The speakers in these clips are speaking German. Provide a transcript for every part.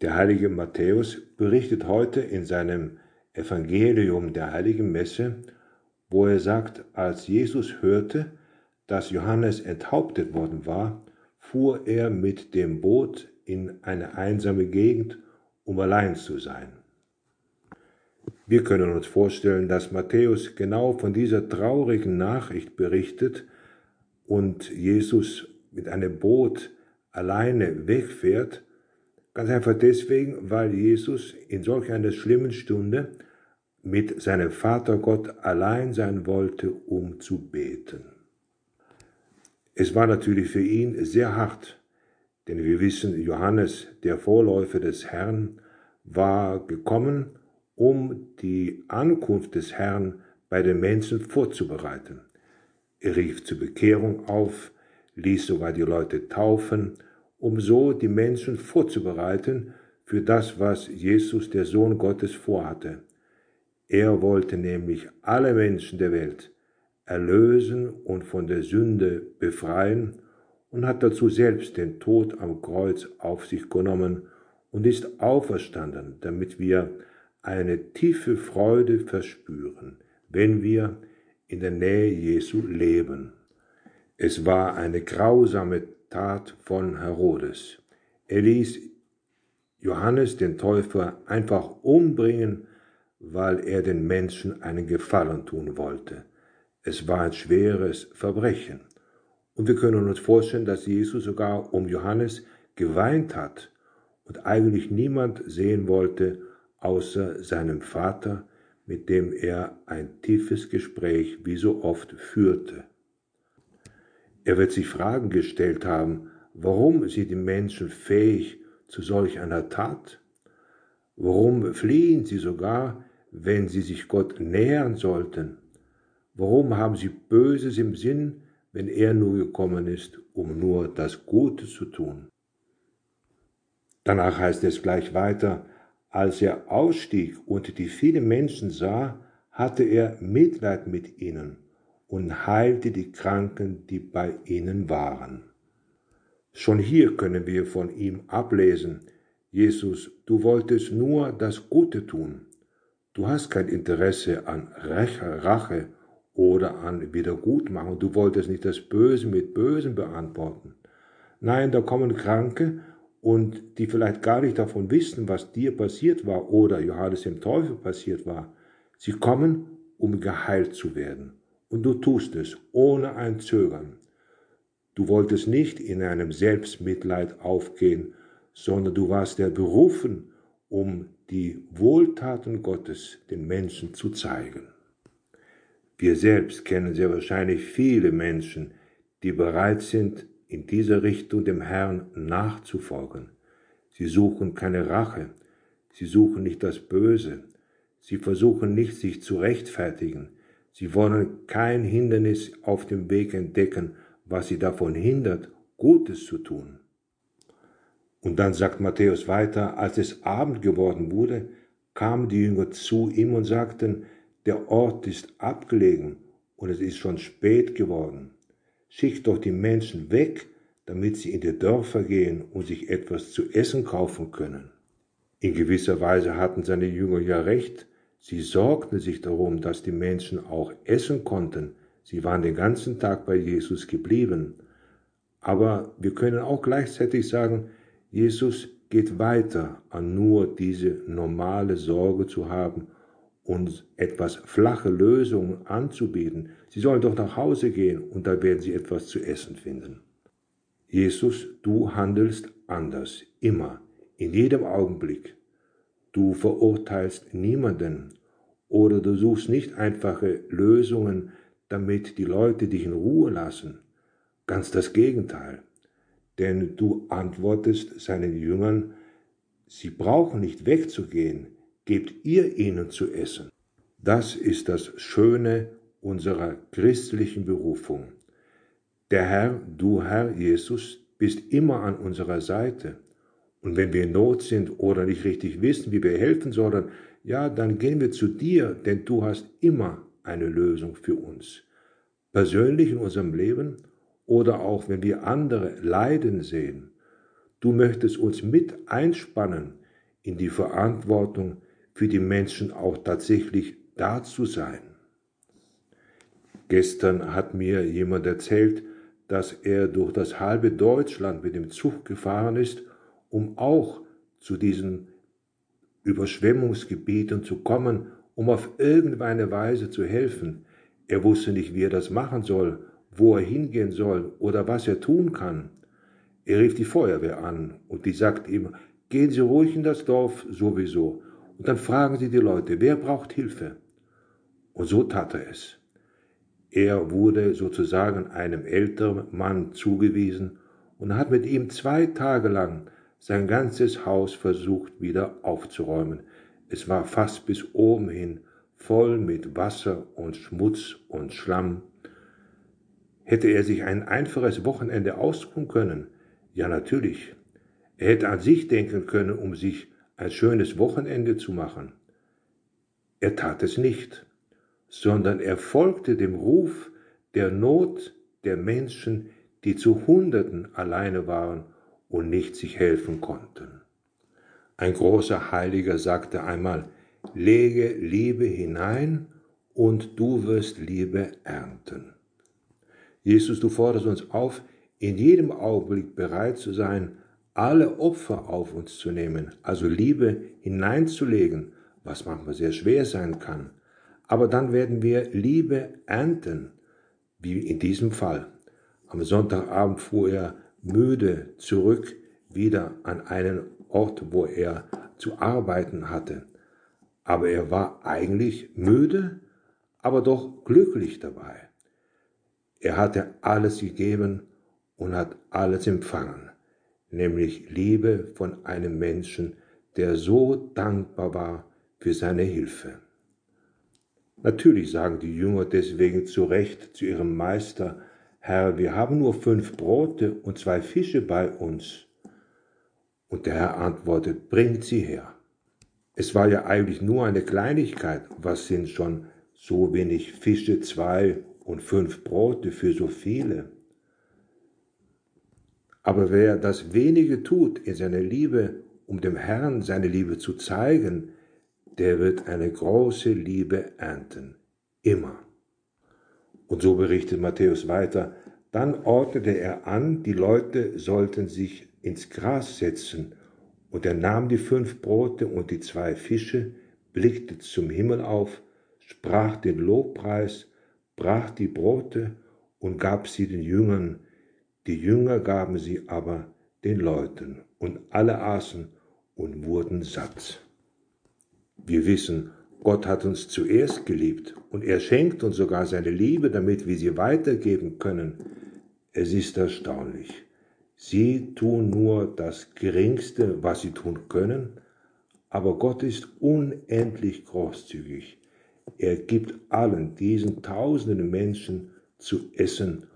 Der heilige Matthäus berichtet heute in seinem Evangelium der heiligen Messe, wo er sagt, als Jesus hörte, dass Johannes enthauptet worden war, fuhr er mit dem Boot in eine einsame Gegend, um allein zu sein. Wir können uns vorstellen, dass Matthäus genau von dieser traurigen Nachricht berichtet und Jesus mit einem Boot alleine wegfährt, Ganz einfach deswegen, weil Jesus in solch einer schlimmen Stunde mit seinem Vater Gott allein sein wollte, um zu beten. Es war natürlich für ihn sehr hart, denn wir wissen, Johannes, der Vorläufer des Herrn, war gekommen, um die Ankunft des Herrn bei den Menschen vorzubereiten. Er rief zur Bekehrung auf, ließ sogar die Leute taufen um so die Menschen vorzubereiten für das, was Jesus, der Sohn Gottes, vorhatte. Er wollte nämlich alle Menschen der Welt erlösen und von der Sünde befreien und hat dazu selbst den Tod am Kreuz auf sich genommen und ist auferstanden, damit wir eine tiefe Freude verspüren, wenn wir in der Nähe Jesu leben. Es war eine grausame Tat von Herodes. Er ließ Johannes den Täufer einfach umbringen, weil er den Menschen einen Gefallen tun wollte. Es war ein schweres Verbrechen. Und wir können uns vorstellen, dass Jesus sogar um Johannes geweint hat und eigentlich niemand sehen wollte, außer seinem Vater, mit dem er ein tiefes Gespräch wie so oft führte. Er wird sich Fragen gestellt haben, warum sind die Menschen fähig zu solch einer Tat? Warum fliehen sie sogar, wenn sie sich Gott nähern sollten? Warum haben sie Böses im Sinn, wenn er nur gekommen ist, um nur das Gute zu tun? Danach heißt es gleich weiter, als er ausstieg und die vielen Menschen sah, hatte er Mitleid mit ihnen und heilte die Kranken, die bei ihnen waren. Schon hier können wir von ihm ablesen, Jesus, du wolltest nur das Gute tun. Du hast kein Interesse an Rache oder an Wiedergutmachung. Du wolltest nicht das Böse mit Bösen beantworten. Nein, da kommen Kranke und die vielleicht gar nicht davon wissen, was dir passiert war oder Johannes dem Teufel passiert war. Sie kommen, um geheilt zu werden und du tust es ohne ein Zögern. Du wolltest nicht in einem Selbstmitleid aufgehen, sondern du warst der berufen, um die Wohltaten Gottes den Menschen zu zeigen. Wir selbst kennen sehr wahrscheinlich viele Menschen, die bereit sind, in dieser Richtung dem Herrn nachzufolgen. Sie suchen keine Rache, sie suchen nicht das Böse, sie versuchen nicht, sich zu rechtfertigen, Sie wollen kein Hindernis auf dem Weg entdecken, was sie davon hindert, Gutes zu tun. Und dann sagt Matthäus weiter, als es Abend geworden wurde, kamen die Jünger zu ihm und sagten, der Ort ist abgelegen und es ist schon spät geworden. Schick doch die Menschen weg, damit sie in die Dörfer gehen und sich etwas zu essen kaufen können. In gewisser Weise hatten seine Jünger ja recht, Sie sorgten sich darum, dass die Menschen auch essen konnten. Sie waren den ganzen Tag bei Jesus geblieben. Aber wir können auch gleichzeitig sagen, Jesus geht weiter, an nur diese normale Sorge zu haben und etwas flache Lösungen anzubieten. Sie sollen doch nach Hause gehen und da werden sie etwas zu essen finden. Jesus, du handelst anders, immer, in jedem Augenblick. Du verurteilst niemanden oder du suchst nicht einfache Lösungen, damit die Leute dich in Ruhe lassen. Ganz das Gegenteil. Denn du antwortest seinen Jüngern, sie brauchen nicht wegzugehen, gebt ihr ihnen zu essen. Das ist das Schöne unserer christlichen Berufung. Der Herr, du Herr Jesus, bist immer an unserer Seite. Und wenn wir in Not sind oder nicht richtig wissen, wie wir helfen sollen, ja, dann gehen wir zu dir, denn du hast immer eine Lösung für uns. Persönlich in unserem Leben oder auch wenn wir andere leiden sehen. Du möchtest uns mit einspannen in die Verantwortung für die Menschen auch tatsächlich da zu sein. Gestern hat mir jemand erzählt, dass er durch das halbe Deutschland mit dem Zug gefahren ist, um auch zu diesen Überschwemmungsgebieten zu kommen, um auf irgendeine Weise zu helfen. Er wusste nicht, wie er das machen soll, wo er hingehen soll oder was er tun kann. Er rief die Feuerwehr an und die sagt ihm, gehen Sie ruhig in das Dorf sowieso und dann fragen Sie die Leute, wer braucht Hilfe? Und so tat er es. Er wurde sozusagen einem älteren Mann zugewiesen und hat mit ihm zwei Tage lang sein ganzes Haus versucht wieder aufzuräumen. Es war fast bis oben hin voll mit Wasser und Schmutz und Schlamm. Hätte er sich ein einfaches Wochenende ausruhen können? Ja, natürlich. Er hätte an sich denken können, um sich ein schönes Wochenende zu machen. Er tat es nicht sondern er folgte dem Ruf der Not der Menschen, die zu Hunderten alleine waren und nicht sich helfen konnten. Ein großer Heiliger sagte einmal, lege Liebe hinein und du wirst Liebe ernten. Jesus, du forderst uns auf, in jedem Augenblick bereit zu sein, alle Opfer auf uns zu nehmen, also Liebe hineinzulegen, was manchmal sehr schwer sein kann, aber dann werden wir Liebe ernten, wie in diesem Fall. Am Sonntagabend fuhr er müde zurück wieder an einen Ort, wo er zu arbeiten hatte. Aber er war eigentlich müde, aber doch glücklich dabei. Er hatte alles gegeben und hat alles empfangen, nämlich Liebe von einem Menschen, der so dankbar war für seine Hilfe. Natürlich sagen die Jünger deswegen zu Recht zu ihrem Meister, Herr, wir haben nur fünf Brote und zwei Fische bei uns. Und der Herr antwortet, bringt sie her. Es war ja eigentlich nur eine Kleinigkeit, was sind schon so wenig Fische, zwei und fünf Brote für so viele. Aber wer das wenige tut in seiner Liebe, um dem Herrn seine Liebe zu zeigen, der wird eine große Liebe ernten. Immer. Und so berichtet Matthäus weiter, dann ordnete er an, die Leute sollten sich ins Gras setzen, und er nahm die fünf Brote und die zwei Fische, blickte zum Himmel auf, sprach den Lobpreis, brach die Brote und gab sie den Jüngern, die Jünger gaben sie aber den Leuten, und alle aßen und wurden satt. Wir wissen, Gott hat uns zuerst geliebt und er schenkt uns sogar seine Liebe, damit wir sie weitergeben können. Es ist erstaunlich. Sie tun nur das Geringste, was sie tun können, aber Gott ist unendlich großzügig. Er gibt allen diesen tausenden Menschen zu essen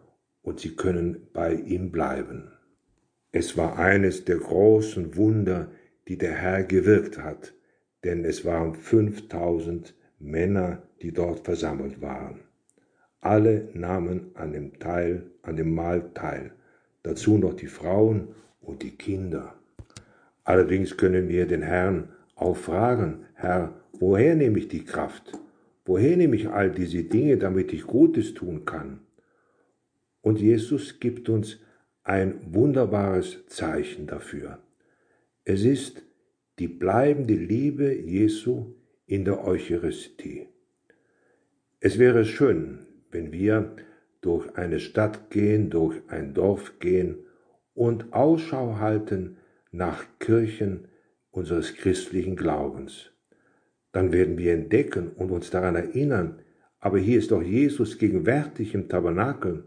und sie können bei ihm bleiben. Es war eines der großen Wunder, die der Herr gewirkt hat denn es waren 5000 Männer, die dort versammelt waren. Alle nahmen an dem Teil, an dem Mahl teil, dazu noch die Frauen und die Kinder. Allerdings können wir den Herrn auch fragen, Herr, woher nehme ich die Kraft? Woher nehme ich all diese Dinge, damit ich Gutes tun kann? Und Jesus gibt uns ein wunderbares Zeichen dafür. Es ist die bleibende Liebe Jesu in der Eucharistie. Es wäre schön, wenn wir durch eine Stadt gehen, durch ein Dorf gehen und Ausschau halten nach Kirchen unseres christlichen Glaubens. Dann werden wir entdecken und uns daran erinnern, aber hier ist doch Jesus gegenwärtig im Tabernakel.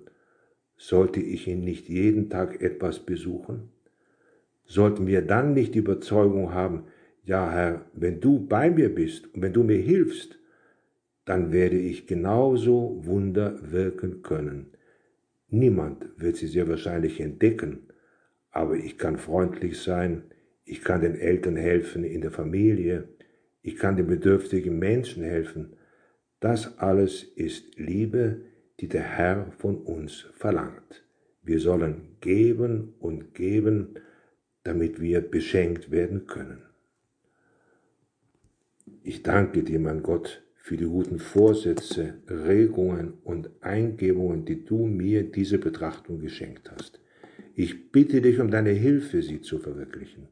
Sollte ich ihn nicht jeden Tag etwas besuchen? Sollten wir dann nicht die Überzeugung haben, Ja, Herr, wenn du bei mir bist und wenn du mir hilfst, dann werde ich genauso Wunder wirken können. Niemand wird sie sehr wahrscheinlich entdecken, aber ich kann freundlich sein, ich kann den Eltern helfen in der Familie, ich kann den bedürftigen Menschen helfen. Das alles ist Liebe, die der Herr von uns verlangt. Wir sollen geben und geben, damit wir beschenkt werden können. Ich danke dir, mein Gott, für die guten Vorsätze, Regungen und Eingebungen, die du mir diese Betrachtung geschenkt hast. Ich bitte dich um deine Hilfe, sie zu verwirklichen.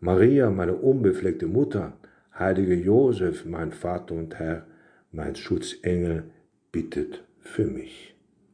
Maria, meine unbefleckte Mutter, heilige Josef, mein Vater und Herr, mein Schutzengel, bittet für mich.